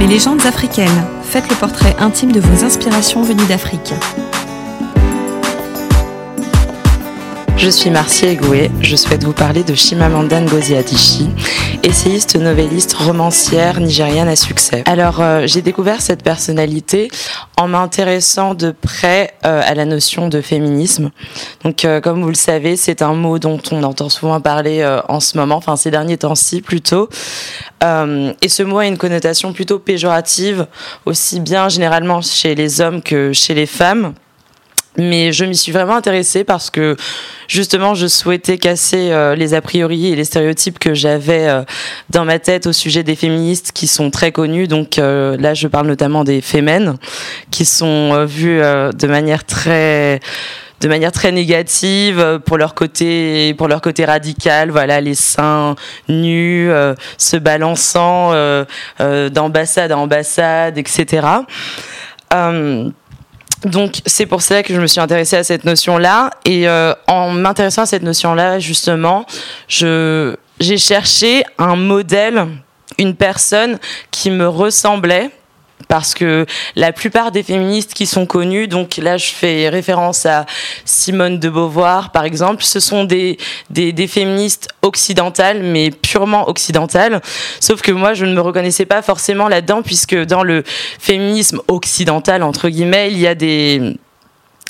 Mes légendes africaines. Faites le portrait intime de vos inspirations venues d'Afrique. Je suis Marcie Egoué, je souhaite vous parler de Chimamanda Ngozi Adichie, essayiste, novelliste, romancière nigériane à succès. Alors, euh, j'ai découvert cette personnalité en m'intéressant de près euh, à la notion de féminisme. Donc, euh, comme vous le savez, c'est un mot dont on entend souvent parler en ce moment, enfin ces derniers temps-ci plutôt. et ce mot a une connotation plutôt péjorative, aussi bien généralement chez les hommes que chez les femmes. Mais je m'y suis vraiment intéressée parce que justement, je souhaitais casser euh, les a priori et les stéréotypes que j'avais euh, dans ma tête au sujet des féministes qui sont très connues. Donc euh, là, je parle notamment des fémènes qui sont vues de manière très de manière très négative pour leur côté pour leur côté radical voilà les seins nus se balançant d'ambassade à ambassade etc donc c'est pour ça que je me suis intéressée à cette notion-là. Et euh, en m'intéressant à cette notion-là, justement, je j'ai cherché un modèle, une personne qui me ressemblait parce que la plupart des féministes qui sont connues, donc là je fais référence à Simone de Beauvoir par exemple, ce sont des, des, féministes occidentales, mais purement occidentales, sauf que moi je ne me reconnaissais pas forcément là-dedans, puisque dans le féminisme occidental, entre guillemets, il y a des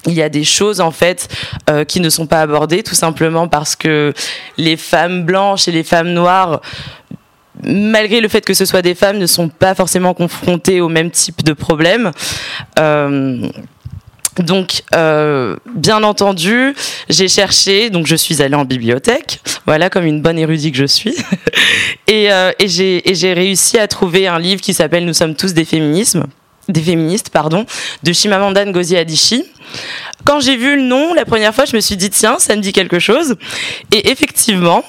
il y a des choses en fait euh, qui ne sont pas abordées tout simplement parce que les femmes blanches et les femmes noires malgré le fait que ce soit des femmes, ne sont pas forcément confrontées au même type de problème. Euh, donc, euh, bien entendu, j'ai cherché, donc je suis allée en bibliothèque, voilà, comme une bonne érudite que je suis, et, euh, et j'ai réussi à trouver un livre qui s'appelle Nous sommes tous des féminismes, des féministes, pardon, de Chimamanda Ngozi Adichie. Quand j'ai vu le nom la première fois, je me suis dit tiens, ça me dit quelque chose, et effectivement,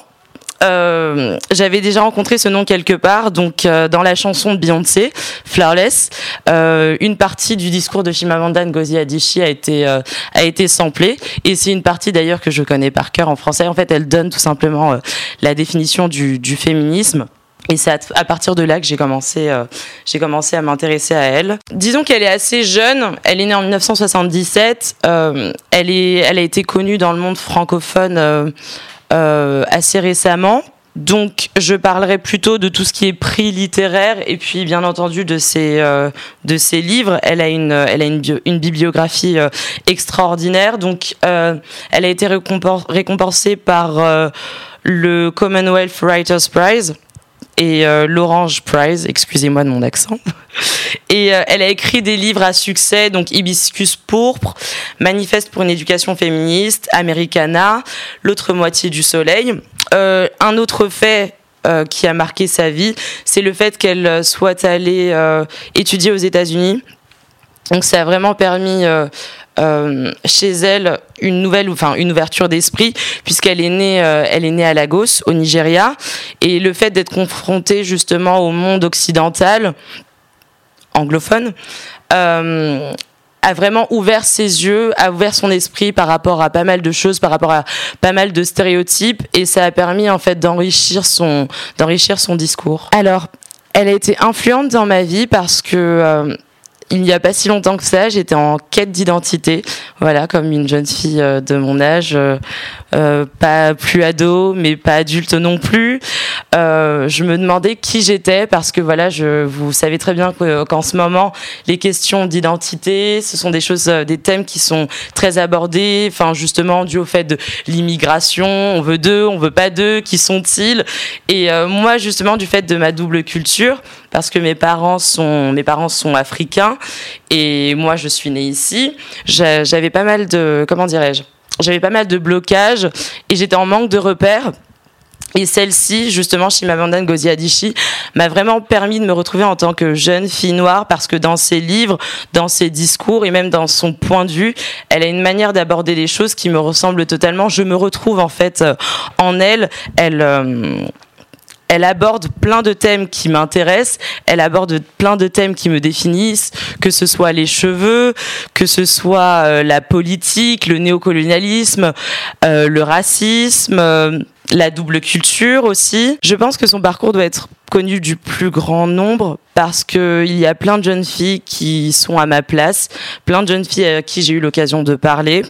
euh, j'avais déjà rencontré ce nom quelque part, donc euh, dans la chanson de Beyoncé, Flawless, euh, une partie du discours de Chimamanda Ngozi Adichie a été a été samplée et c'est une partie d'ailleurs que je connais par cœur en français. En fait, elle donne tout simplement la définition du, féminisme. Et c'est à, partir de là que j'ai commencé, j'ai commencé à m'intéresser à elle. Disons qu'elle est assez jeune. Elle est née en 1977. elle est, elle a été connue dans le monde francophone assez récemment. Donc, je parlerai plutôt de tout ce qui est prix littéraire et puis, bien entendu, de ses euh, de ses livres. Elle a une elle a une, une bibliographie euh, extraordinaire. Donc, elle a été récompensée par le Commonwealth Writers Prize et l'Orange Prize. Excusez-moi de mon accent. Et euh, elle a écrit des livres à succès, donc Hibiscus pourpre, Manifeste pour une éducation féministe, Americana, L'autre moitié du soleil. Euh, un autre fait euh, qui a marqué sa vie, c'est le fait qu'elle soit allée étudier aux États-Unis. Donc ça a vraiment permis chez elle une nouvelle, enfin une ouverture d'esprit, puisqu'elle est née, elle est née à Lagos, au Nigeria, et le fait d'être confrontée justement au monde occidental, anglophone, euh, a vraiment ouvert ses yeux, a ouvert son esprit par rapport à pas mal de choses, par rapport à pas mal de stéréotypes, et ça a permis en fait d'enrichir son, d'enrichir son discours. Alors, elle a été influente dans ma vie parce que euh, il n'y a pas si longtemps que ça, j'étais en quête d'identité, voilà, comme une jeune fille euh, de mon âge, euh, euh, pas plus ado, mais pas adulte non plus. je me demandais qui j'étais parce que voilà, je, vous savez très bien qu'en ce moment, les questions d'identité, ce sont des choses, des thèmes qui sont très abordés, enfin justement dû au fait de l'immigration, on veut deux, on veut pas deux, qui sont-ils? Et moi, justement, du fait de ma double culture, parce que mes parents sont, mes parents sont africains et moi je suis née ici. J'avais pas mal de, comment dirais-je, j'avais pas mal de blocages et j'étais en manque de repères. Et celle-ci, justement, Chimamanda Ngozi Adichie, m'a vraiment permis de me retrouver en tant que jeune fille noire parce que dans ses livres, dans ses discours et même dans son point de vue, elle a une manière d'aborder les choses qui me ressemble totalement. Je me retrouve en fait euh, en elle. Elle, euh, elle aborde plein de thèmes qui m'intéressent, elle aborde plein de thèmes qui me définissent, que ce soit les cheveux, que ce soit euh, la politique, le néocolonialisme, euh, le racisme, euh, la double culture aussi. Je pense que son parcours doit être connue du plus grand nombre parce que il y a plein de jeunes filles qui sont à ma place, plein de jeunes filles à qui j'ai eu l'occasion de parler,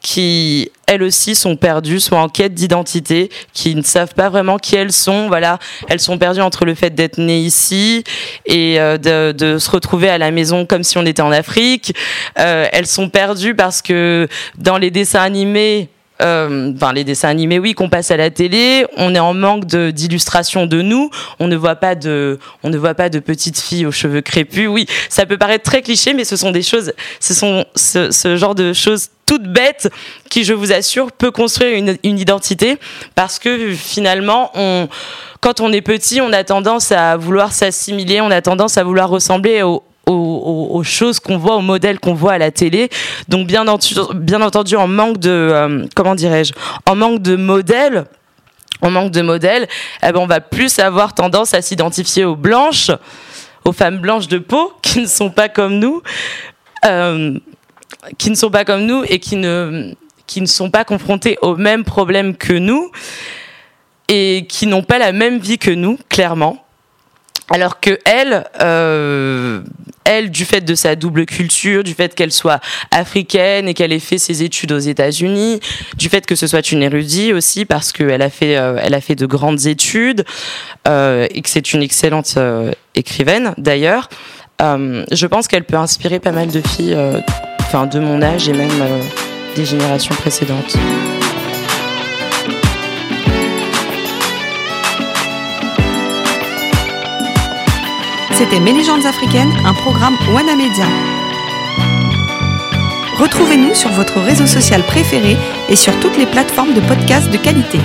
qui elles aussi sont perdues, sont en quête d'identité, qui ne savent pas vraiment qui elles sont. Voilà, elles sont perdues entre le fait d'être nées ici et euh, de, de, se retrouver à la maison comme si on était en Afrique. Euh, elles sont perdues parce que dans les dessins animés, euh, les dessins animés oui qu'on passe à la télé on est en manque d'illustration de, nous on ne voit pas de on ne voit pas de petites filles aux cheveux crépus oui ça peut paraître très cliché mais ce sont des choses ce sont ce, ce genre de choses toutes bêtes qui je vous assure peut construire une, identité parce que finalement quand on est petit on a tendance à vouloir s'assimiler on a tendance à vouloir ressembler aux, choses qu'on voit, aux modèles qu'on voit à la télé. Donc bien, entendu, bien entendu, en manque de, euh, comment dirais-je, en manque de modèles, en manque de modèles, eh ben on va plus avoir tendance à s'identifier aux blanches, aux femmes blanches de peau qui ne sont pas comme nous, euh, qui ne sont pas comme nous et qui ne qui ne sont pas confrontées aux mêmes problèmes que nous et qui n'ont pas la même vie que nous, clairement. Alors que elle, euh, du fait de sa double culture, du fait qu'elle soit africaine et qu'elle ait fait ses études aux États-Unis, du fait que ce soit une érudite aussi parce qu'elle a fait, euh, elle a fait de grandes études euh, et que c'est une excellente écrivaine d'ailleurs. Je pense qu'elle peut inspirer pas mal de filles, enfin de mon âge et même des générations précédentes. C'était Mes légendes africaines, un programme Wana Media. Retrouvez-nous sur votre réseau social préféré et sur toutes les plateformes de podcasts de qualité.